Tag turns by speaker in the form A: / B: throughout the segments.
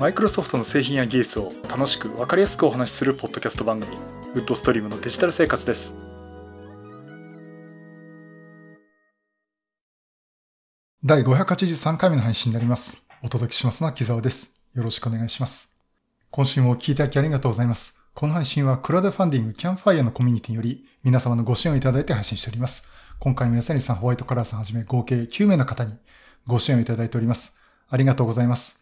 A: マイクロソフトの製品や技術を楽しく分かりやすくお話しするポッドキャスト番組ウッドストリームのデジタル生活です。第583回目の配信になります。お届けしますのは木澤です。よろしくお願いします。今週も聞いていただきありがとうございます。この配信はクラウドファンディングキャンファイアのコミュニティより皆様のご支援をいただいて配信しております。今回も安谷さん、ホワイトカラーさんはじめ合計9名の方にご支援をいただいております。ありがとうございます。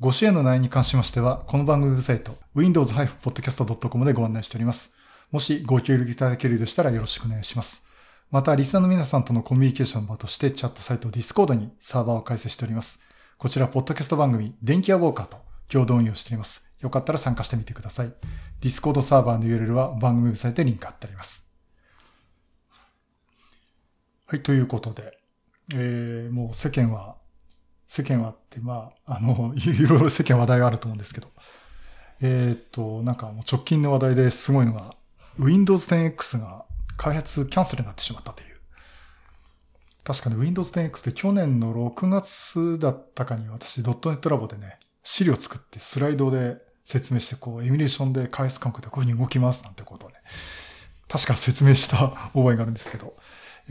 A: ご支援の内容に関しましては、この番組ウェブサイト、windows-podcast.com でご案内しております。もしご協力いただけるようでしたらよろしくお願いします。また、リスナーの皆さんとのコミュニケーションの場として、チャットサイト Discord にサーバーを開設しております。こちら、ポッドキャスト番組、電気屋ウォーカーと共同運用しております。よかったら参加してみてください。Discord サーバーの URL は番組ウェブサイトにリンク貼ってあります。はい、ということで、えー、もう世間は世間はって、まあ、あの、いろいろ世間話題があると思うんですけど、えっ、と、なんかもう直近の話題ですごいのが、Windows 10X が開発キャンセルになってしまったという。確かに Windows 10X って去年の6月だったかに私、ドットネットラボでね、資料作ってスライドで説明して、こう、エミュレーションで開発環境でこういう風に動きますなんてことをね、確か説明した覚えがあるんですけど、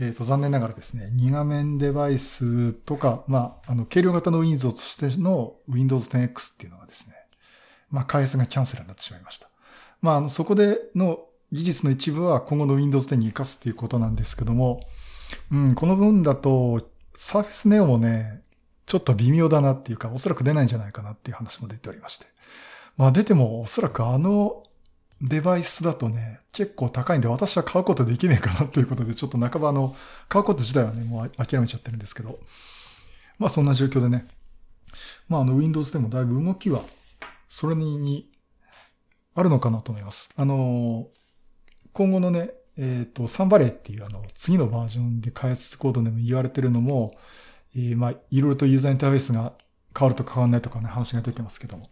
A: えっ、ー、と、残念ながらですね、2画面デバイスとか、まあ、あの、軽量型の Windows としての Windows 10X っていうのがですね、まあ、開発がキャンセルになってしまいました。まあ、あの、そこでの技術の一部は今後の Windows 10に活かすっていうことなんですけども、うん、この分だと、Surface Neo もね、ちょっと微妙だなっていうか、おそらく出ないんじゃないかなっていう話も出ておりまして。まあ出てもおそらくあのデバイスだとね、結構高いんで私は買うことできねえかなということで、ちょっと半ばあの、買うこと自体はね、もう諦めちゃってるんですけど、まあそんな状況でね、まああの Windows でもだいぶ動きは、それに、あるのかなと思います。あの、今後のね、えっ、ー、と、サンバレーっていうあの、次のバージョンで開発コードでも言われてるのも、えー、まあ、いろいろとユーザーインターフェースが変わると変わらないとかね、話が出てますけども。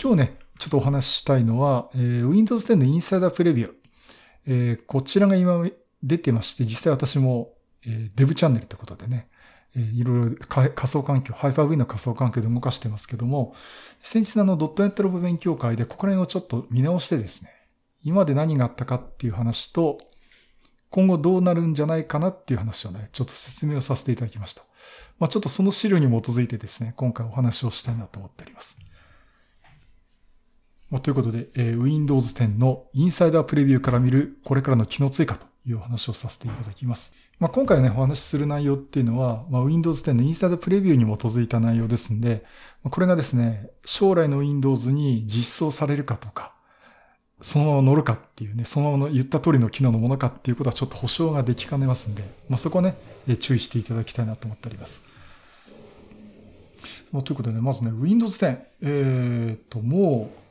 A: 今日ね、ちょっとお話ししたいのは、えー、Windows 10のインサイダープレビュー。えー、こちらが今出てまして、実際私も、えー、デブチャンネルってことでね、えー、いろいろ仮想環境、ハイファー V の仮想環境で動かしてますけども、先日のあのドットネットロボ勉強会でここら辺をちょっと見直してですね、今まで何があったかっていう話と、今後どうなるんじゃないかなっていう話をね、ちょっと説明をさせていただきました。まあちょっとその資料に基づいてですね、今回お話をしたいなと思っております。まあ、ということで、えー、Windows 10のインサイダープレビューから見るこれからの機能追加というお話をさせていただきます。まあ、今回ね、お話しする内容っていうのは、まあ、Windows 10のインサイダープレビューに基づいた内容ですんで、これがですね、将来の Windows に実装されるかとか、そのまま乗るかっていうね、そのままの言った通りの機能のものかっていうことはちょっと保証ができかねますんで、まあ、そこはね、注意していただきたいなと思っております。まあ、ということでね、まずね、Windows 10、えっ、と、もう、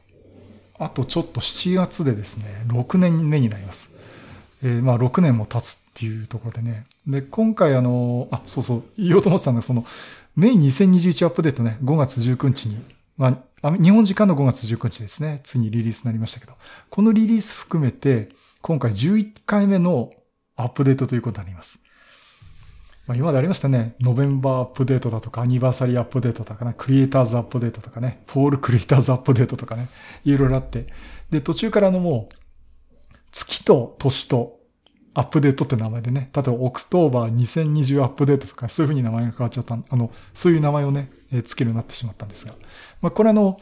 A: あとちょっと7月でですね、6年目になります。えー、まあ6年も経つっていうところでね。で、今回あの、あ、そうそう、言おうと思ってたんだその、メイン2021アップデートね、5月19日に、まあ、日本時間の5月19日ですね、ついにリリースになりましたけど、このリリース含めて、今回11回目のアップデートということになります。まあ、今までありましたね。 November Update だとか、 Anniversary Update とかね、 Creators Update とかね、 Fall Creators Update とかね、いろいろあって。で、途中からあのもう、月と年とアップデートって名前でね、例えば October 2020 Update とか、そういうふうに名前が変わっちゃった、あの、そういう名前をね、えー、付けるようになってしまったんですが。まあ、これあの、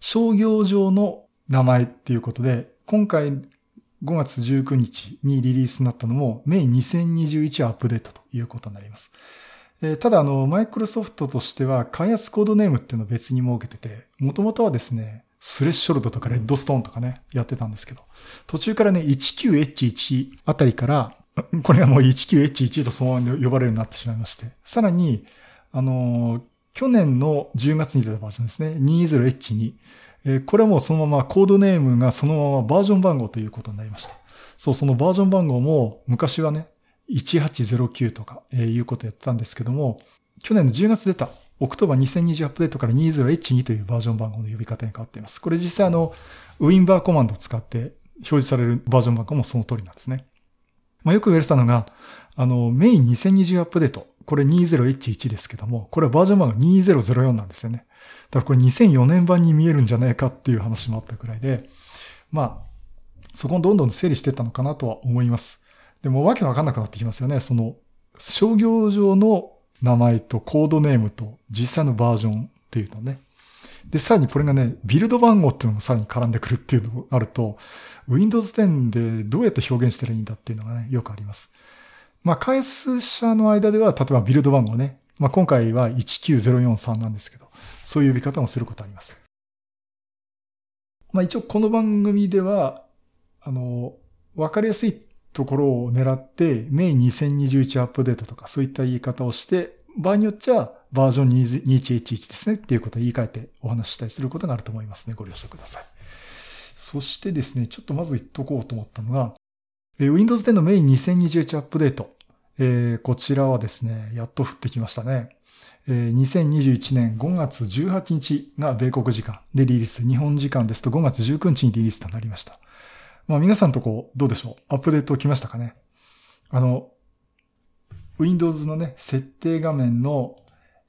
A: 商業上の名前っていうことで、今回5月19日にリリースになったのも、メイン2021アップデートということになります。ただ、あの、マイクロソフトとしては、開発コードネームっていうのを別に設けてて、もともとはですね、スレッショルドとかレッドストーンとかね、やってたんですけど、途中からね、19H1 あたりから、これがもう 19H1 とそのまま呼ばれるようになってしまいまして、さらに、あの、去年の10月に出たバージョンですね、20H2、え、これもそのままコードネームがそのままバージョン番号ということになりました。そう、そのバージョン番号も昔はね、1809とか、え、いうことやってたんですけども、去年の10月出た、オクトバ2020アップデートから 20H2 というバージョン番号の呼び方に変わっています。これ実際あの、ウィンバーコマンドを使って表示されるバージョン番号もその通りなんですね。まあ、よく言われてたのが、あの、メイン2020アップデート。これ 20H1 ですけども、これはバージョン版が2004なんですよね。だからこれ2004年版に見えるんじゃないかっていう話もあったくらいで、まあ、そこをどんどん整理していったのかなとは思います。でもわけわかんなくなってきますよね。その、商業上の名前とコードネームと実際のバージョンっていうのね。で、さらにこれがね、ビルド番号っていうのもさらに絡んでくるっていうのがあると、Windows 10でどうやって表現したらいいんだっていうのがね、よくあります。まあ、開発者の間では、例えばビルド番号ね。まあ、今回は19043なんですけど、そういう呼び方もすることあります。まあ、一応この番組では、あの、わかりやすいところを狙って、メイン2021アップデートとかそういった言い方をして、場合によっちゃバージョン2111ですねっていうことを言い換えてお話ししたりすることがあると思いますね。ご了承ください。そしてですね、ちょっとまず言っとこうと思ったのが、Windows 10のメイン2021アップデート。えー、こちらはですね、やっと降ってきましたね。えー、2021年5月18日が米国時間でリリース。日本時間ですと5月19日にリリースとなりました。まあ皆さんとこう、どうでしょう？アップデート来ましたかね？あの、Windows のね、設定画面の、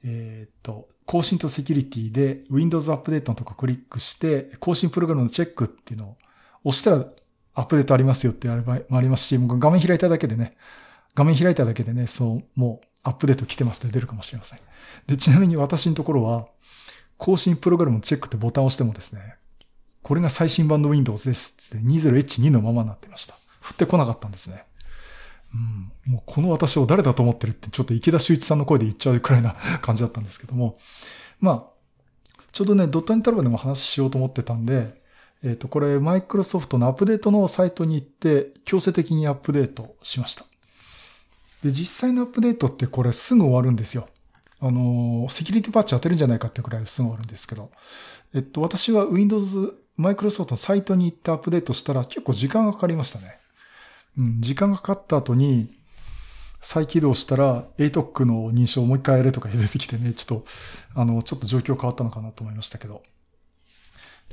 A: えっ、と、更新とセキュリティで Windows アップデートのとこクリックして、更新プログラムのチェックっていうのを押したらアップデートありますよってあれもありますし、画面開いただけでね、画面開いただけでね、そう、もうアップデート来てますって出るかもしれません。で、ちなみに私のところは、更新プログラムチェックってボタンを押してもですね、これが最新版の Windows ですって 20H2 のままになってました。降ってこなかったんですね。うん、もうこの私を誰だと思ってるってちょっと池田修一さんの声で言っちゃうくらいな感じだったんですけども。まあ、ちょうどね、ドットエンタルバでも話しようと思ってたんで、えっ、ー、と、これ、マイクロソフトのアップデートのサイトに行って、強制的にアップデートしました。で、実際のアップデートってこれすぐ終わるんですよ。あの、セキュリティパッチ当てるんじゃないかってくらいすぐ終わるんですけど。えっと、私は Windows、マイクロソフトのサイトに行ってアップデートしたら結構時間がかかりましたね。うん、時間がかかった後に、再起動したら ATOC の認証をもう一回やれとか出てきてね、ちょっと、あの、ちょっと状況変わったのかなと思いましたけど。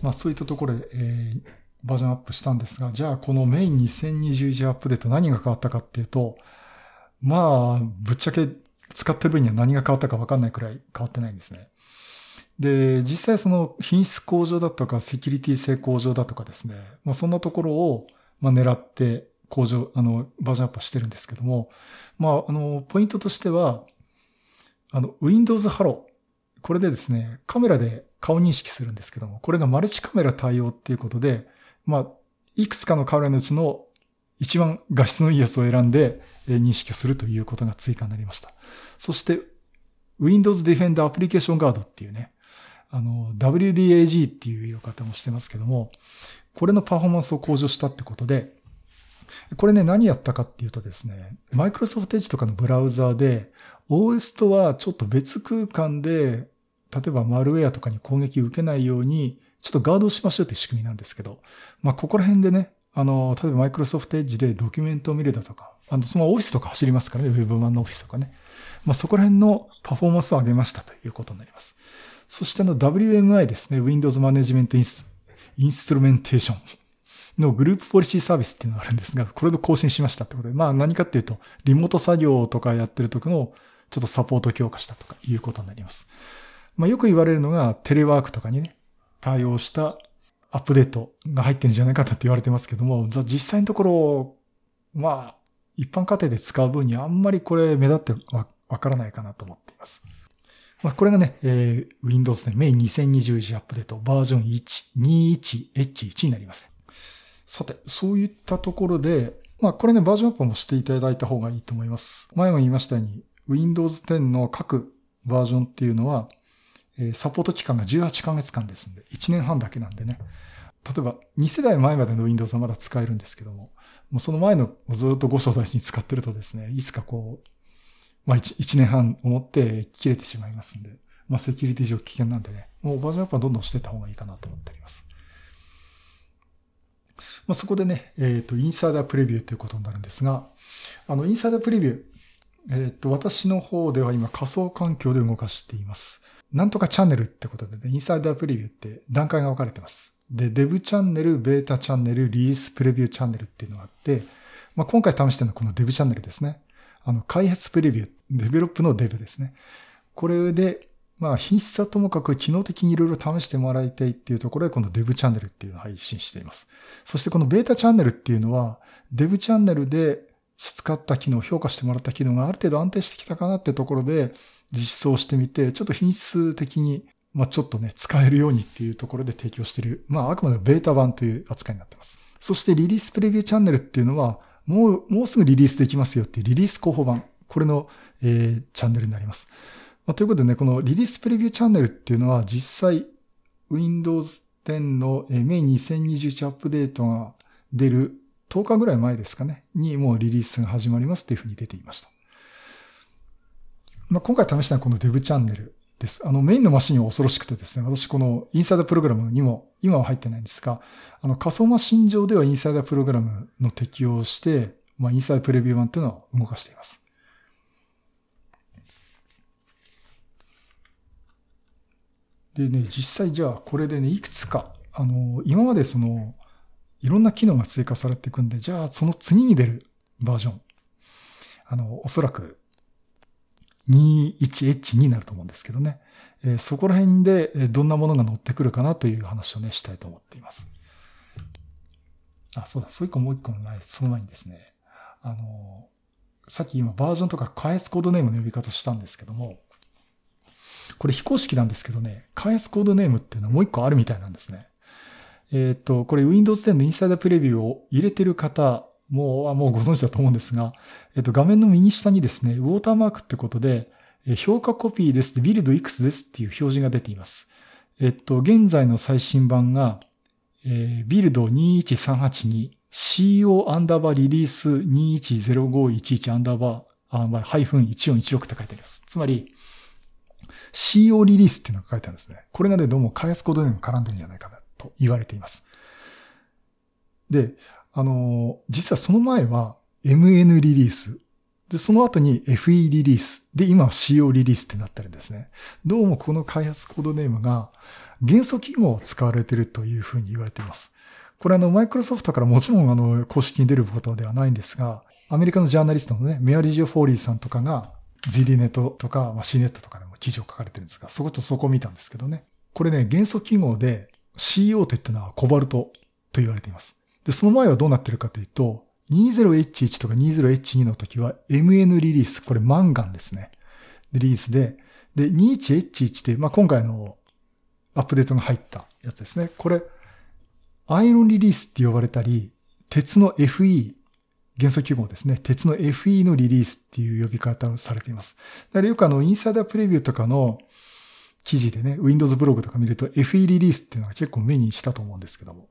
A: まあそういったところで、えー、バージョンアップしたんですが、じゃあこのメイン2021アップデート何が変わったかっていうと、まあ、ぶっちゃけ使ってる分には何が変わったかわかんないくらい変わってないんですね。で、実際その品質向上だとかセキュリティ性向上だとかですね、まあそんなところを、まあ、狙って向上、あの、バージョンアップしてるんですけども、まあ、あの、ポイントとしては、あの、Windows Hello。これでですね、カメラで顔認識するんですけども、これがマルチカメラ対応っていうことで、まあ、いくつかのカメラのうちの一番画質のいいやつを選んで認識するということが追加になりました。そして、Windows Defender Application Guard っていうね、あの、WDAG っていう色方もしてますけども、これのパフォーマンスを向上したってことで、これね、何やったかっていうとですね、Microsoft Edge とかのブラウザーで、OS とはちょっと別空間で、例えばマルウェアとかに攻撃を受けないように、ちょっとガードをしましょうっていう仕組みなんですけど、まあ、ここら辺でね、あの、例えば Microsoft Edge でドキュメントを見るだとか、あの、そのオフィスとか走りますからね、Web 版のオフィスとかね。まあ、そこら辺のパフォーマンスを上げましたということになります。そしてあの WMI ですね、Windows Management Instrumentation のグループポリシーサービスっていうのがあるんですが、これで更新しましたってことで、まあ何かっていうと、リモート作業とかやってる時のちょっとサポート強化したとかいうことになります。まあよく言われるのが、テレワークとかにね、対応したアップデートが入ってるんじゃないかって言われてますけども、実際のところ、まあ、一般家庭で使う分にあんまりこれ目立ってわからないかなと思っています。まあ、これがね、えー、Windows ね、メイン2021アップデートバージョン1、21H1 になります。さて、そういったところで、まあこれね、バージョンアップもしていただいた方がいいと思います。前も言いましたように、Windows 10の各バージョンっていうのは、えサポート期間が18ヶ月間ですんで、1年半だけなんでね。例えば、2世代前までの Windows はまだ使えるんですけども、もうその前のずっと5章大に使ってるとですね、いつかこう、まあ 1, 1年半思って切れてしまいますんで、まあセキュリティ上危険なんでね、もうバージョンアップはどんどんしてた方がいいかなと思っております。まあ、そこでね、えっ、ー、と、インサイダープレビューということになるんですが、あの、インサイダープレビュー、えっ、ー、と、私の方では今仮想環境で動かしています。なんとかチャンネルってことでね、インサイダープレビューって段階が分かれてます。で、デブチャンネル、ベータチャンネル、リリースプレビューチャンネルっていうのがあって、まあ、今回試してるのはこのデブチャンネルですね。あの、開発プレビュー、デベロップのデブですね。これで、まあ、品質はともかく機能的にいろいろ試してもらいたいっていうところで、このデブチャンネルっていうのを配信しています。そしてこのベータチャンネルっていうのは、デブチャンネルで使った機能、評価してもらった機能がある程度安定してきたかなってところで、実装してみて、ちょっと品質的に、まあちょっとね、使えるようにっていうところで提供している、まああくまでベータ版という扱いになってます。そしてリリースプレビューチャンネルっていうのは、もう、もうすぐリリースできますよっていうリリース候補版。これの、えー、チャンネルになります。まあ、ということでね、このリリースプレビューチャンネルっていうのは実際 Windows 10のメイン2021アップデートが出る10日ぐらい前ですかね、にもうリリースが始まりますっていうふうに出ていました。まあ、今回試したのはこの Dev チャンネルです。あの、メインのマシンは恐ろしくてですね、私このインサイダープログラムにも、今は入ってないんですが、あの、仮想マシン上ではインサイダープログラムの適用をして、まあ、インサイダープレビュー版というのを動かしています。でね、実際じゃあこれでね、いくつか、あの、今までその、いろんな機能が追加されていくんで、じゃあその次に出るバージョン。あの、おそらく 21H になると思うんですけどね。え、そこら辺でどんなものが乗ってくるかなという話をね、したいと思っています。あ、そうだ、そう一個もう一個の前、その前にですね、あの、さっき今バージョンとか開発コードネームの呼び方したんですけども、これ非公式なんですけどね、開発コードネームっていうのはもう一個あるみたいなんですね。えっ、と、これ Windows 10のインサイダープレビューを入れてる方、もう、もうご存知だと思うんですが、えっ、と、画面の右下にですね、ウォーターマークってことで、評価コピーです、ビルドいくつですっていう表示が出ています。えっと、現在の最新版が、えー、ビルド21382 CO アンダーバーリリース210511アンダーバー、あハイフン1416って書いてあります。つまり、CO リリースっていうのが書いてあるんですね。これがね、どうも開発コードでも絡んでるんじゃないかなと言われています。で、あの、実はその前は MN リリース。で、その後に FE リリース。で、今は CO リリースってなってるんですね。どうもこの開発コードネームが元素記号を使われてるというふうに言われています。これあの、マイクロソフトからもちろんあの、公式に出ることではないんですが、アメリカのジャーナリストのね、メアリジオ・フォーリーさんとかが ZDNet とか、まあ、CNET とかでも記事を書かれてるんですが、そことそこを見たんですけどね。これね、元素記号で CO って言ったのはコバルトと言われています。で、その前はどうなってるかというと、20H1 とか 20H2 の時は MN リリース、これマンガンですね。リリースで、で、21H1 って、まあ、今回のアップデートが入ったやつですね。これ、アイロンリリースって呼ばれたり、鉄の FE、元素記号ですね。鉄の FE のリリースっていう呼び方をされています。だからよくあの、インサイダープレビューとかの記事でね、Windows ブログとか見ると FE リリースっていうのは結構目にしたと思うんですけども。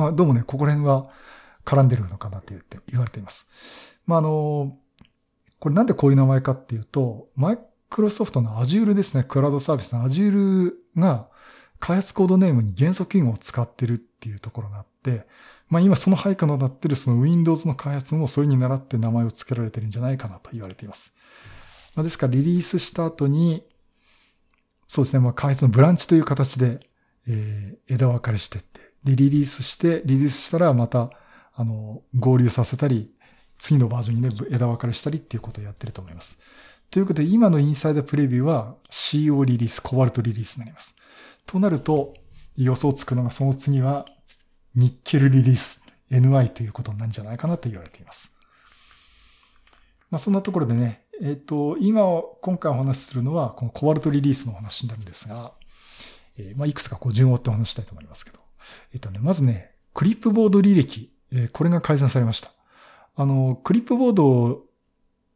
A: まあ、どうもね、ここら辺は絡んでるのかなって言って言われています。まあ、あの、これなんでこういう名前かっていうと、マイクロソフトの Azure ですね、クラウドサービスの Azure が開発コードネームに元素記号を使ってるっていうところがあって、まあ今その配下のなってるその Windows の開発もそれに倣って名前を付けられてるんじゃないかなと言われています。まあ、ですからリリースした後に、そうですね、まあ開発のブランチという形で、えー、枝分かれしてって、で、リリースして、リリースしたらまた、あの、合流させたり、次のバージョンにね、枝分かれしたりっていうことをやってると思います。ということで、今のインサイダープレビューは CO リリース、コバルトリリースになります。となると、予想つくのがその次はニッケルリリース NY ということになるんじゃないかなと言われています。まあ、そんなところでね、えっ、ー、と、今、今回お話しするのは、このコバルトリリースの話になるんですが、えー、まあ、いくつかこう順を追ってお話したいと思いますけど、えっ、とね、まずね、クリップボード履歴、え、これが改ざんされました。あの、クリップボードを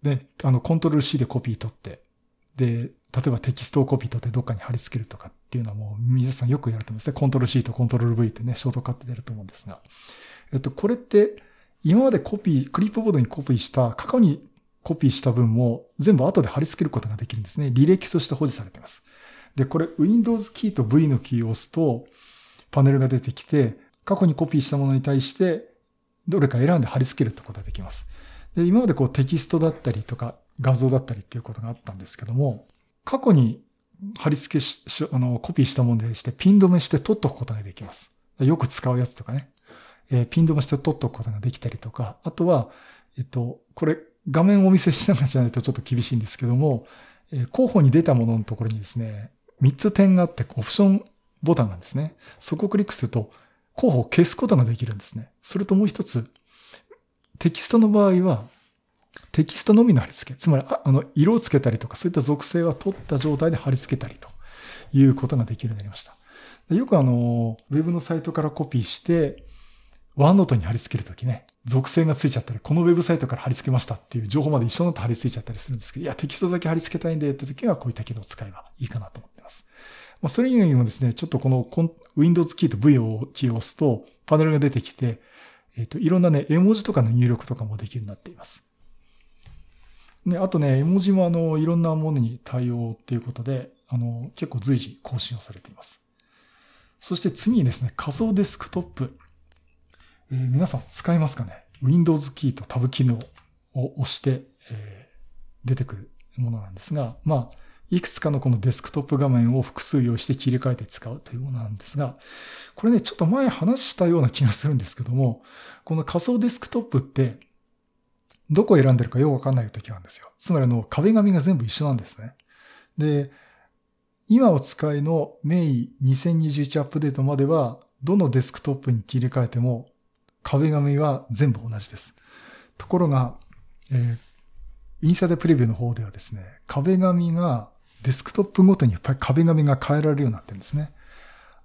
A: ね、あの、コントロール C でコピー取って、で、例えばテキストをコピー取ってどっかに貼り付けるとかっていうのはもう皆さんよくやると思うんですね。コントロール C とコントロール V ってね、ショートカットでやると思うんですが。えっと、これって今までコピー、クリップボードにコピーした、過去にコピーした分も全部後で貼り付けることができるんですね。履歴として保持されています。で、これ Windows キーと V のキーを押すとパネルが出てきて、過去にコピーしたものに対してどれか選んで貼り付けるってことができます。で、今までこうテキストだったりとか画像だったりっていうことがあったんですけども、過去に貼り付けし、あの、コピーしたものでして、ピン止めして取っとくことができます。よく使うやつとかね。えー、ピン止めして取っておくことができたりとか、あとは、えっと、これ画面をお見せしながらじゃないとちょっと厳しいんですけども、えー、候補に出たもののところにですね、3つ点があってオプションボタンなんですね。そこをクリックすると、候補を消すことができるんですね。それともう一つ、テキストの場合は、テキストのみの貼り付け。つまり、あの、色をつけたりとか、そういった属性は取った状態で貼り付けたりということができるようになりました。よくあの、ウェブのサイトからコピーして、ワンノートに貼り付けるときね、属性がついちゃったり、このウェブサイトから貼り付けましたっていう情報まで一緒になって貼り付いちゃったりするんですけど、いや、テキストだけ貼り付けたいんでって時は、こういった機能を使えばいいかなと思ってま。あ、それ以外にもですね、ちょっとこの Windows キーと V をキーを押すと、パネルが出てきて、えっ、ー、と、いろんなね、絵文字とかの入力とかもできるようになっています。ね、あとね、絵文字もあの、いろんなものに対応っていうことで、あの、結構随時更新をされています。そして次にですね、仮想デスクトップ。えー、皆さん使いますかね ?Windows キーとタブ機能を押して、えー、出てくるものなんですが、まあ、いくつかのこのデスクトップ画面を複数用意して切り替えて使うというものなんですが、これね、ちょっと前話したような気がするんですけども、この仮想デスクトップって、どこを選んでるかよくわかんない時があるんですよ。つまりあの、壁紙が全部一緒なんですね。で、今お使いのメイ2021アップデートまでは、どのデスクトップに切り替えても、壁紙は全部同じです。ところが、えー、インサイドプレビューの方ではですね、壁紙がデスクトップごとにやっぱり壁紙が変えられるようになってるんですね。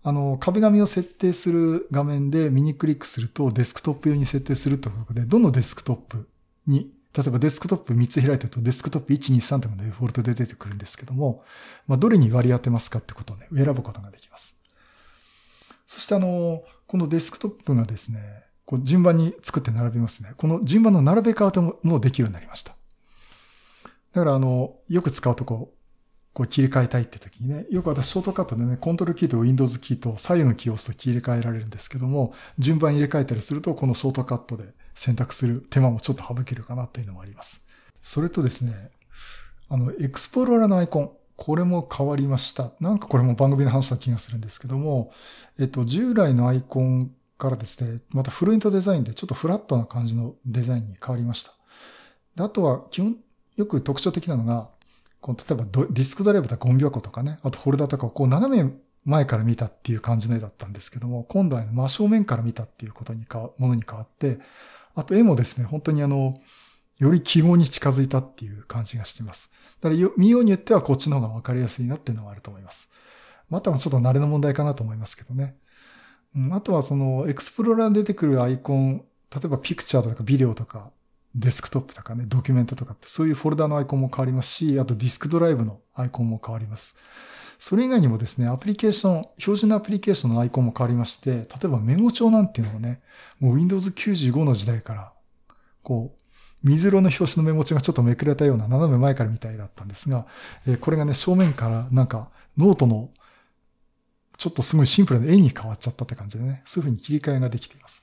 A: あの、壁紙を設定する画面で右クリックするとデスクトップ用に設定するということで、どのデスクトップに、例えばデスクトップ3つ開いてるとデスクトップ1、2、3というのがデフォルトで出てくるんですけども、まあ、どれに割り当てますかってことをね、選ぶことができます。そしてあの、このデスクトップがですね、こう順番に作って並びますね。この順番の並べ方ももうできるようになりました。だからあの、よく使うとこうこう切り替えたいって時にね、よく私ショートカットでね、コントロールキーと Windows キーと左右のキーを押すと切り替えられるんですけども、順番入れ替えたりすると、このショートカットで選択する手間もちょっと省けるかなというのもあります。それとですね、あの、エクスプローラーのアイコン、これも変わりました。なんかこれも番組で話した気がするんですけども、えっと、従来のアイコンからですね、またフルイントデザインでちょっとフラットな感じのデザインに変わりました。であとは、基本、よく特徴的なのが、この例えばディスクドライブとかゴンビョコとかね、あとフォルダーとかをこう斜め前から見たっていう感じの絵だったんですけども、今度は真正面から見たっていうことにか、ものに変わって、あと絵もですね、本当にあの、より記号に近づいたっていう感じがしています。だから見ようによってはこっちの方がわかりやすいなっていうのはあると思います。またはちょっと慣れの問題かなと思いますけどね。うん、あとはそのエクスプローラーに出てくるアイコン、例えばピクチャーとかビデオとか、デスクトップとかね、ドキュメントとかって、そういうフォルダのアイコンも変わりますし、あとディスクドライブのアイコンも変わります。それ以外にもですね、アプリケーション、標準のアプリケーションのアイコンも変わりまして、例えばメモ帳なんていうのもね、もう Windows 95の時代から、こう、水色の表紙のメモ帳がちょっとめくれたような斜め前からみたいだったんですが、えこれがね、正面からなんかノートのちょっとすごいシンプルな絵に変わっちゃったって感じでね、そういう風に切り替えができています。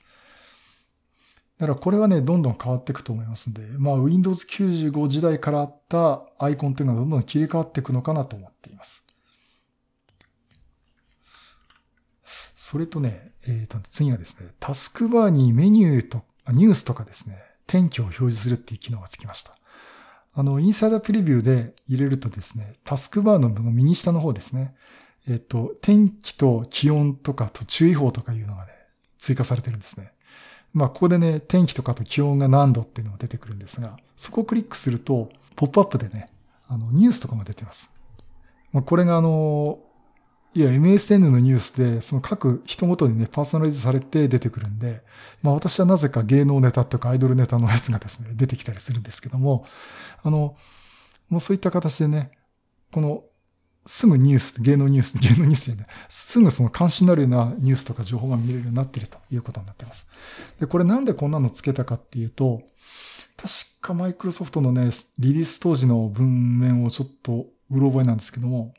A: だからこれはね、どんどん変わっていくと思いますんで、まあ Windows 95時代からあったアイコンっていうのはどんどん切り替わっていくのかなと思っています。それとね、えっ、ー、と、次はですね、タスクバーにメニューと、ニュースとかですね、天気を表示するっていう機能がつきました。あの、インサイダープレビューで入れるとですね、タスクバーの右下の方ですね、えっ、と、天気と気温とかと注意報とかいうのがね、追加されてるんですね。まあ、ここでね、天気とかと気温が何度っていうのが出てくるんですが、そこをクリックすると、ポップアップでね、あの、ニュースとかも出てます。まあ、これがあの、いや、MSN のニュースで、その各人ごとにね、パーソナライズされて出てくるんで、まあ私はなぜか芸能ネタとかアイドルネタのやつがですね、出てきたりするんですけども、あの、もうそういった形でね、このすぐニュース、芸能ニュース、芸能ニュースじゃない、すぐその関心のあるようなニュースとか情報が見れるようになっているということになっています。で、これなんでこんなのつけたかっていうと、確かマイクロソフトのね、リリース当時の文面をちょっとうろ覚えなんですけども、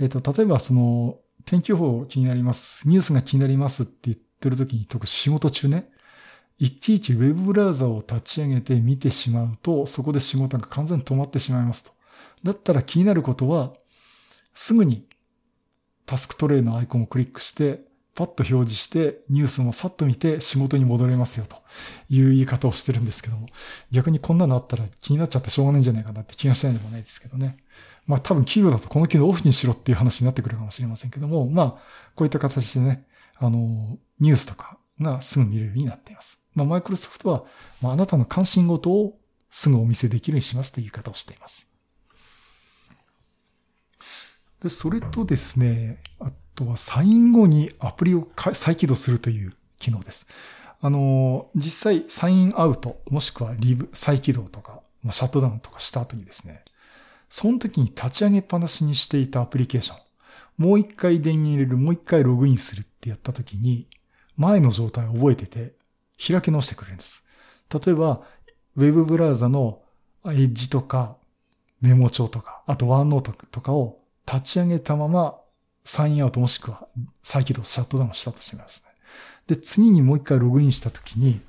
A: えっ、ー、と、例えばその、天気予報気になります、ニュースが気になりますって言ってる時に、特に仕事中ね、いちいちウェブブラウザを立ち上げて見てしまうと、そこで仕事が完全に止まってしまいますと。だったら気になることは、すぐにタスクトレイのアイコンをクリックして、パッと表示してニュースもさっと見て仕事に戻れますよという言い方をしてるんですけども、逆にこんなのあったら気になっちゃってしょうがないんじゃないかなって気がしないでもないですけどね。まあ多分企業だとこの機能オフにしろっていう話になってくるかもしれませんけども、まあこういった形でね、あの、ニュースとかがすぐ見れるようになっています。まあマイクロソフトは、まあ、あなたの関心事をすぐお見せできるようにしますという言い方をしています。で、それとですね、あとはサイン後にアプリを再起動するという機能です。あの、実際サインアウト、もしくはリブ、再起動とか、まあ、シャットダウンとかした後にですね、その時に立ち上げっぱなしにしていたアプリケーション、もう一回電源入れる、もう一回ログインするってやった時に、前の状態を覚えてて、開き直してくれるんです。例えば、ウェブブラウザのエッジとかメモ帳とか、あとワンノートとかを立ち上げたままサインアウトもしくは再起動、シャットダウンしたとしますね。で、次にもう一回ログインしたときに、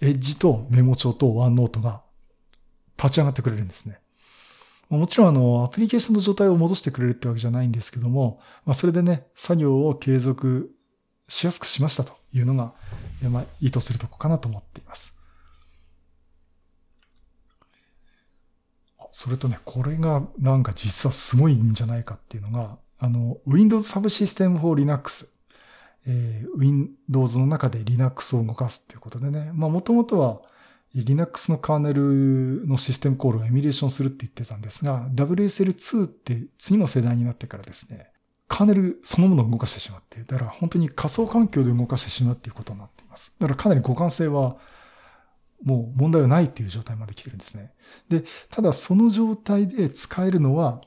A: エッジとメモ帳とワンノートが立ち上がってくれるんですね。もちろんあの、アプリケーションの状態を戻してくれるってわけじゃないんですけども、まあ、それでね、作業を継続しやすくしましたというのが、まあ、意図するとこかなと思っています。それとね、これがなんか実はすごいんじゃないかっていうのが、あの、Windows Subsystem for Linux。えー、Windows の中で Linux を動かすっていうことでね。まあ、もともとは Linux のカーネルのシステムコールをエミュレーションするって言ってたんですが、WSL2 って次の世代になってからですね、カーネルそのものを動かしてしまって、だから本当に仮想環境で動かしてしまうっていうことになっています。だからかなり互換性はもう問題はないっていう状態まで来てるんですね。で、ただその状態で使えるのは、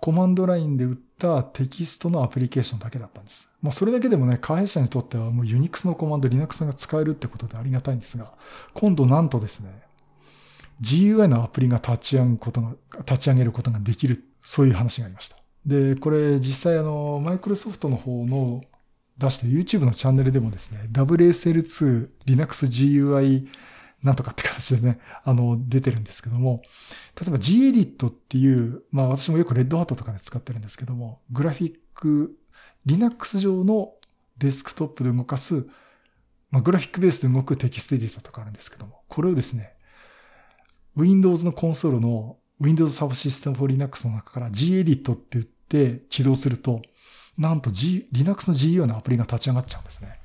A: コマンドラインで打ったテキストのアプリケーションだけだったんです。まあそれだけでもね、開発者にとってはもう Unix のコマンド、Linux が使えるってことでありがたいんですが、今度なんとですね、GUI のアプリが立ち上げることが、立ち上げることができる、そういう話がありました。で、これ実際あの、マイクロソフトの方の出して YouTube のチャンネルでもですね、WSL2 Linux GUI なんとかって形でね、あの、出てるんですけども、例えば Gedit っていう、まあ私もよくレッドハットとかで使ってるんですけども、グラフィック、Linux 上のデスクトップで動かす、まあグラフィックベースで動くテキストエディターとかあるんですけども、これをですね、Windows のコンソールの Windows Subsystem for Linux の中から Gedit って言って起動すると、なんと G、Linux の GUI のアプリが立ち上がっちゃうんですね。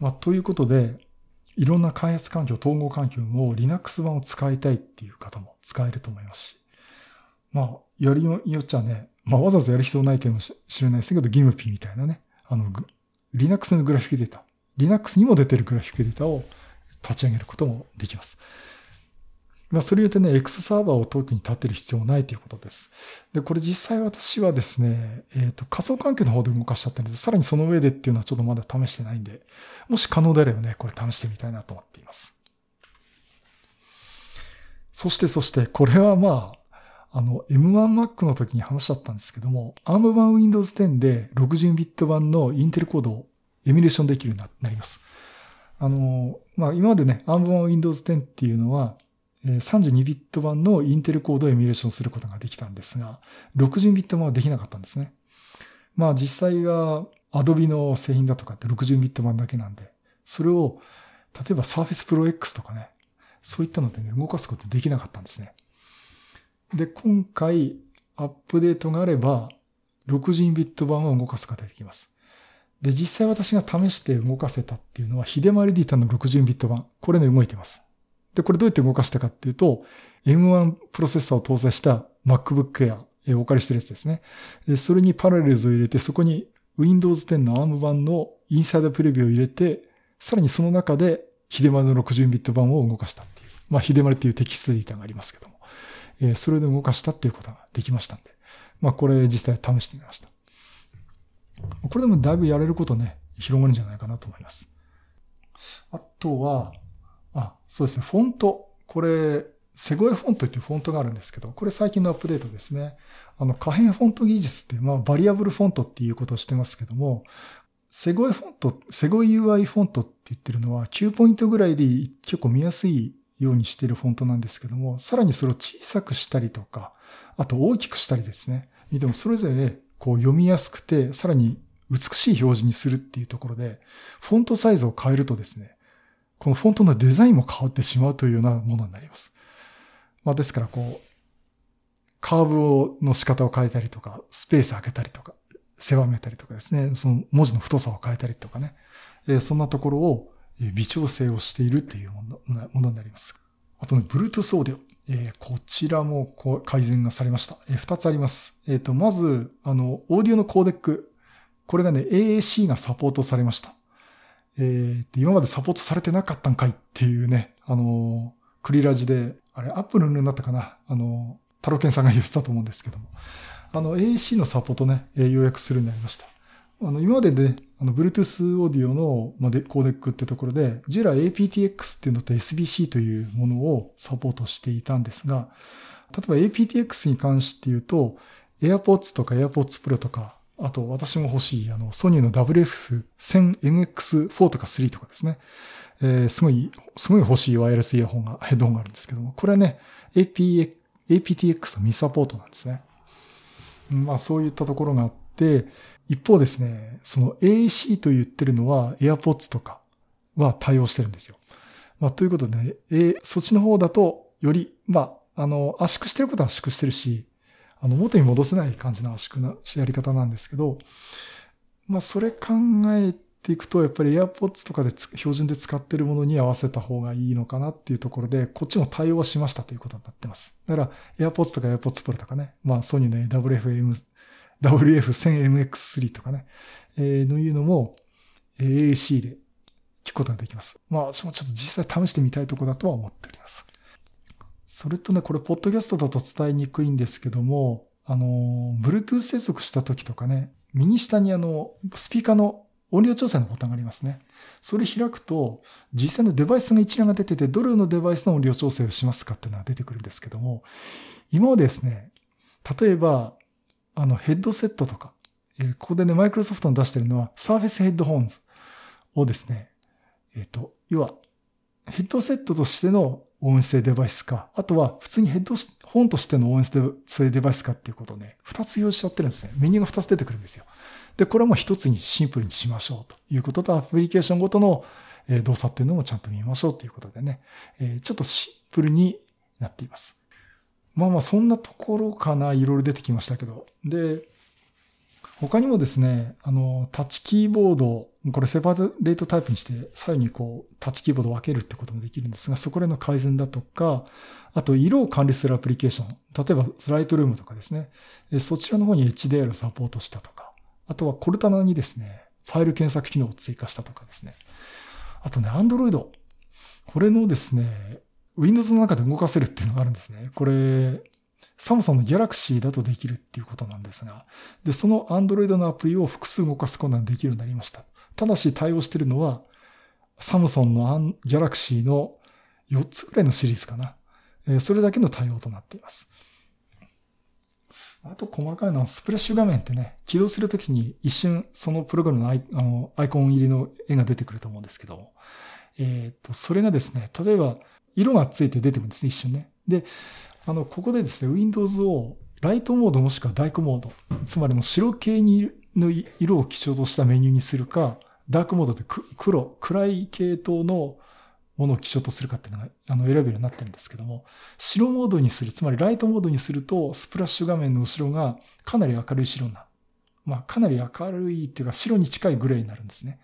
A: まあ、ということで、いろんな開発環境、統合環境も Linux 版を使いたいっていう方も使えると思いますし。まあ、やりよっちゃね、まあわざわざやる必要ないかもしれないですけど、GIMP みたいなね、あの、Linux のグラフィックデータ、Linux にも出てるグラフィックデータを立ち上げることもできます。まあ、それ言うとね、X サーバーを遠くに立てる必要ないということです。で、これ実際私はですね、えっ、ー、と、仮想環境の方で動かしちゃったので、さらにその上でっていうのはちょっとまだ試してないんで、もし可能であればね、これ試してみたいなと思っています。そして、そして、これはまあ、あの、M1Mac の時に話しちゃったんですけども、ARM 版 Windows 10で60ビット版のインテルコードをエミュレーションできるようになります。あの、まあ、今までね、ARM 版 Windows 10っていうのは、32ビット版のインテルコードをエミュレーションすることができたんですが、60ビット版はできなかったんですね。まあ実際が Adobe の製品だとかって60ビット版だけなんで、それを例えば Surface Pro X とかね、そういったのでね、動かすことできなかったんですね。で、今回アップデートがあれば、60ビット版を動かすことができます。で、実際私が試して動かせたっていうのは、ヒデマリディタの60ビット版。これね、動いてます。で、これどうやって動かしたかっていうと、M1 プロセッサーを搭載した MacBook Air、えお借りしてるやつですね。で、それにパラレルズを入れて、そこに Windows 10の ARM 版のインサイドプレビューを入れて、さらにその中で、ヒデマルの60ビット版を動かしたっていう。まあ、ヒデマルっていうテキストデータがありますけども。えー、それで動かしたっていうことができましたんで。まあ、これ実際試してみました。これでもだいぶやれることね、広がるんじゃないかなと思います。あとは、あ、そうですね。フォント。これ、セゴエフォントっていうフォントがあるんですけど、これ最近のアップデートですね。あの、可変フォント技術って、まあ、バリアブルフォントっていうことをしてますけども、セゴエフォント、セゴ UI フォントって言ってるのは9ポイントぐらいで結構見やすいようにしてるフォントなんですけども、さらにそれを小さくしたりとか、あと大きくしたりですね。でもそれぞれ、こう読みやすくて、さらに美しい表示にするっていうところで、フォントサイズを変えるとですね、このフォントのデザインも変わってしまうというようなものになります。まあですからこう、カーブの仕方を変えたりとか、スペース開けたりとか、狭めたりとかですね、その文字の太さを変えたりとかね、えそんなところを微調整をしているというものになります。あとね、Bluetooth オーディオ。え、こちらも改善がされました。えー、二つあります。えっ、と、まず、あの、オーディオのコーデック。これがね、AAC がサポートされました。えー、今までサポートされてなかったんかいっていうね、あのクリラジで、あれ、アップルになったかなあのタロケンさんが言ってたと思うんですけども。あの、AC のサポートね、要約するようになりました。あの、今までで、あの、Bluetooth オーディオの、まで、コーデックってところで、従来 APTX っていうのと SBC というものをサポートしていたんですが、例えば APTX に関して言うと、AirPods とか AirPods Pro とか、あと私も欲しい、あの、ソニーの WF1000MX4 とか3とかですね。えー、すごい、すごい欲しいワイヤレスイヤホンが、ヘッドホンがあるんですけども、これはね、APTX の未サポートなんですね。まあそういったところがあって、一方ですね、その AC と言ってるのは AirPods とかは対応してるんですよ。まあということで、ね、えそっちの方だとより、まあ、あの、圧縮してることは圧縮してるし、あの、元に戻せない感じの圧縮のやり方なんですけど、まあそれ考えていくと、やっぱり AirPods とかで標準で使ってるものに合わせた方がいいのかなっていうところで、こっちも対応しましたということになってます。だから AirPods とか AirPods Pro とかね、まあソニーの WFM WF1000MX3 とかね、えー、のいうのも AAC で聞くことができます。まあ、私もちょっと実際試してみたいところだとは思っております。それとね、これ、ポッドキャストだと伝えにくいんですけども、あの、Bluetooth 接続した時とかね、右下にあの、スピーカーの音量調整のボタンがありますね。それ開くと、実際のデバイスの一覧が出てて、どれのデバイスの音量調整をしますかっていうのが出てくるんですけども、今はですね、例えば、あの、ヘッドセットとか、え、ここでね、マイクロソフトの出してるのは、サーフェスヘッドホンズをですね、えっ、ー、と、要は、ヘッドセットとしての音声デバイスか、あとは普通にヘッドホンとしての音声デバイスかっていうことをね、二つ用意しちゃってるんですね。メニューが二つ出てくるんですよ。で、これもう一つにシンプルにしましょうということと、アプリケーションごとの動作っていうのもちゃんと見ましょうということでね、ちょっとシンプルになっています。まあまあそんなところかな、いろいろ出てきましたけど。で、他にもですね、あの、タッチキーボード、これセパレートタイプにして、左右にこう、タッチキーボードを分けるってこともできるんですが、そこでの改善だとか、あと、色を管理するアプリケーション。例えば、スライトルームとかですね。そちらの方に HDR をサポートしたとか、あとはコルタナにですね、ファイル検索機能を追加したとかですね。あとね、Android。これのですね、Windows の中で動かせるっていうのがあるんですね。これ、サムソンの Galaxy だとできるっていうことなんですが、で、その Android のアプリを複数動かすことができるようになりました。ただし対応しているのは、サムソンの Galaxy の4つぐらいのシリーズかな。それだけの対応となっています。あと細かいのはスプレッシュ画面ってね、起動するときに一瞬そのプログラムのアイあのアイコン入りの絵が出てくると思うんですけどえっ、と、それがですね、例えば色がついて出てくるんですね、一瞬ね。で、あの、ここでですね、Windows をライトモードもしくはダークモード、つまりの白系にの色を基調としたメニューにするか、ダークモードで黒、暗い系統のものを基調とするかっていうのが、あの、選べるようになってるんですけども、白モードにする、つまりライトモードにすると、スプラッシュ画面の後ろがかなり明るい白になる。まあ、かなり明るいっていうか、白に近いグレーになるんですね。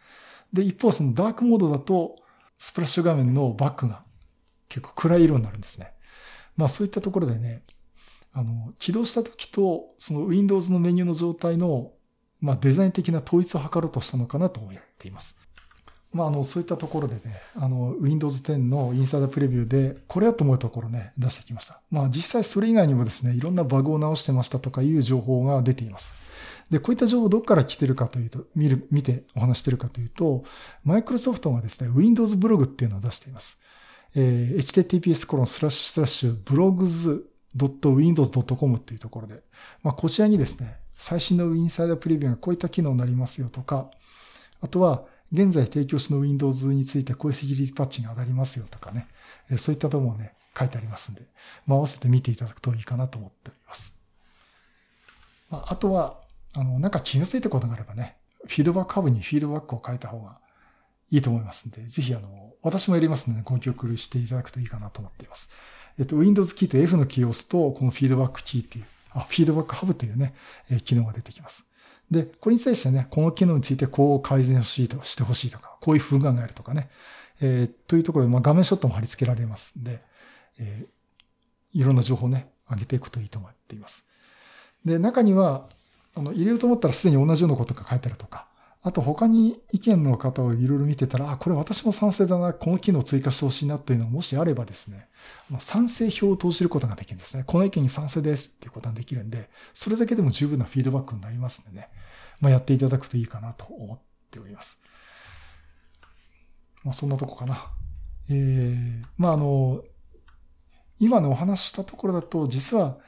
A: で、一方、そのダークモードだと、スプラッシュ画面のバックが結構暗い色になるんですね。まあそういったところでね、あの、起動した時と、その Windows のメニューの状態の、まあデザイン的な統一を図ろうとしたのかなと思っています。まああの、そういったところでね、あの、Windows 10のインサイダープレビューで、これやと思うところね、出してきました。まあ実際それ以外にもですね、いろんなバグを直してましたとかいう情報が出ています。で、こういった情報どこから来てるかというと、見る、見てお話してるかというと、マイクロソフトがですね、Windows ブログっていうのを出しています。えー、https コロンスラッシュスラッシュ blogs.windows.com っていうところで、まあ、こちらにですね、最新のインサイダープレビューがこういった機能になりますよとか、あとは、現在提供しの Windows についてこういうセキュリティパッチが上がりますよとかね、えそういったとこもね、書いてありますんで、まあ、合わせて見ていただくといいかなと思っております。まあ、あとは、あの、なんか気がついたことがあればね、フィードバックハブにフィードバックを変えた方がいいと思いますんで、ぜひあの、私もやりますので、ご協力していただくといいかなと思っています。えっと、Windows キーと F のキーを押すと、このフィードバックキーっていう、あ、フィードバックハブというね、え、機能が出てきます。で、これに対してね、この機能についてこう改善しいとしてほしいとか、こういう不具合があるとかね、えー、というところで、まあ、画面ショットも貼り付けられますんで、えー、いろんな情報ね、上げていくといいと思っています。で、中には、あの、入れようと思ったらすでに同じようなことが書いてあるとか、あと他に意見の方をいろいろ見てたら、あ、これ私も賛成だな、この機能追加してほしいなというのがもしあればですね、賛成票を投じることができるんですね。この意見に賛成ですっていうことができるんで、それだけでも十分なフィードバックになりますんでね、まあ、やっていただくといいかなと思っております。まあ、そんなとこかな。えー、まあ、あの、今のお話したところだと、実は、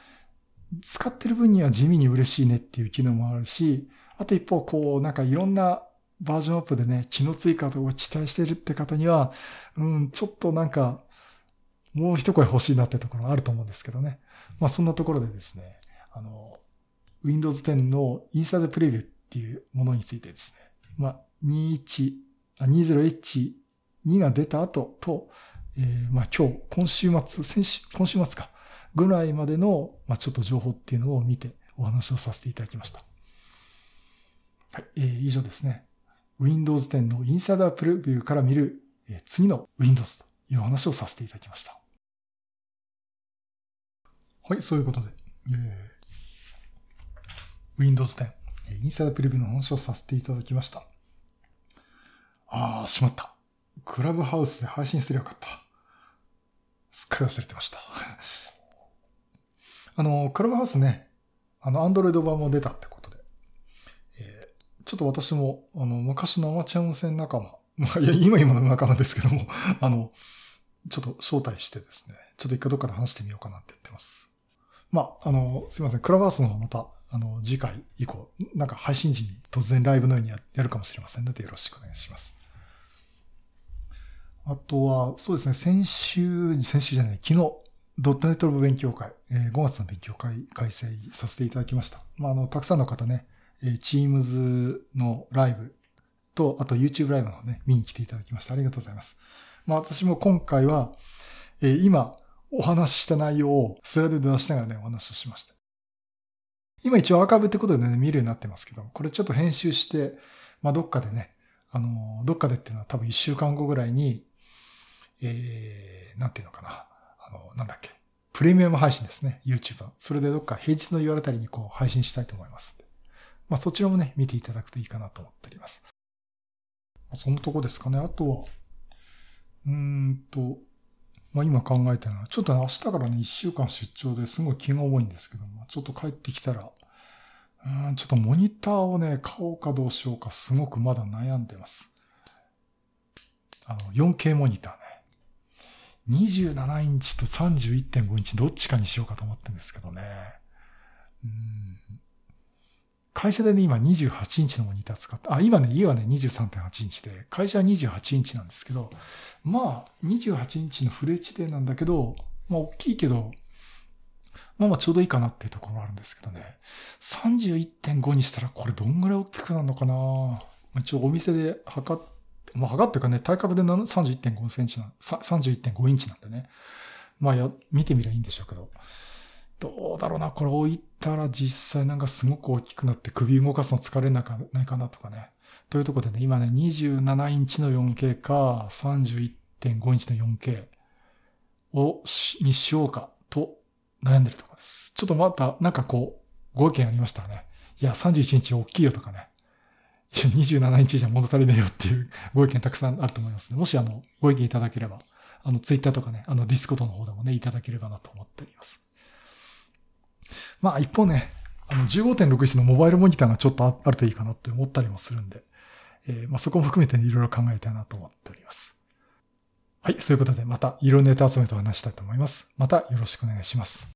A: 使ってる分には地味に嬉しいねっていう機能もあるし、あと一方、こう、なんかいろんなバージョンアップでね、機能追加を期待してるって方には、うん、ちょっとなんか、もう一声欲しいなってところあると思うんですけどね。まあそんなところでですね、あの、Windows 10のインサイドプレビューっていうものについてですね、まあ21、20H2 が出た後と、えー、まあ今日、今週末、先週、今週末か、ぐらいまでの、まあちょっと情報っていうのを見てお話をさせていただきました。はい、えー、以上ですね。Windows 10のインサイダープレビューから見る、えー、次の Windows という話をさせていただきました。はい、そういうことで、えー、Windows 10、インサイダープレビューの話をさせていただきました。ああ、しまった。クラブハウスで配信すればよかった。すっかり忘れてました。あの、クラブハウスね、あの、アンドロイド版も出たってことちょっと私も、あの、昔のアマチュア無線仲間、いや、今今の仲間ですけども、あの、ちょっと招待してですね、ちょっと一回どっかで話してみようかなって言ってます。まあ、あの、すいません、クラブハウスの方また、あの、次回以降、なんか配信時に突然ライブのようにやるかもしれませんので、よろしくお願いします。あとは、そうですね、先週、先週じゃない、昨日、ドットネットの勉強会、えー、5月の勉強会開催させていただきました。まあ、あの、たくさんの方ね、Teams のライブと、あと YouTube ライブのね、見に来ていただきました。ありがとうございます。まあ私も今回は、えー、今お話しした内容をスライドで出しながらね、お話をしました。今一応アーカイブってことでね、見るようになってますけど、これちょっと編集して、まあどっかでね、あの、どっかでっていうのは多分一週間後ぐらいに、えー、なんていうのかな。あの、なんだっけ。プレミアム配信ですね。YouTube。それでどっか平日の夜あたりにこう配信したいと思います。まあそちらもね、見ていただくといいかなと思っております。そのとこですかね。あとは、うんと、まあ今考えてるのは、ちょっと明日からね、一週間出張ですごい気が重いんですけども、ちょっと帰ってきたら、うん、ちょっとモニターをね、買おうかどうしようか、すごくまだ悩んでます。あの、4K モニターね。27インチと31.5インチどっちかにしようかと思ってるんですけどね。うん会社でね、今28インチのモニター使って、あ、今ね、家はね、23.8インチで、会社は28インチなんですけど、まあ、28インチのフル HD なんだけど、まあ、大きいけど、まあまあちょうどいいかなっていうところがあるんですけどね。31.5にしたらこれどんぐらい大きくなるのかな？一応お店で測って、まあ測っていうかね、体格で31.5センチな、31.5インチなんでね。まあや、見てみりゃいいんでしょうけど。どうだろうな、これ置いたら実際なんかすごく大きくなって首動かすの疲れなかないかなとかね。というところでね、今ね、27インチの 4K か、31.5インチの 4K をしにしようかと悩んでるところです。ちょっとまた、なんかこう、ご意見ありましたらね。いや、31インチ大きいよとかね。いや、27インチじゃ物足りねえよっていう ご意見たくさんあると思いますね。もしあの、ご意見いただければ、あの、ツイッターとかね、あの、 Discord の方でもね、いただければなと思っております。まあ一方ね、あの15.6インチのモバイルモニターがちょっとあるといいかなって思ったりもするんで、えー、まあそこも含めて、いろいろ考えたいなと思っております。はい、そういうことでまた色ネタ集めと話したいと思います。またよろしくお願いします。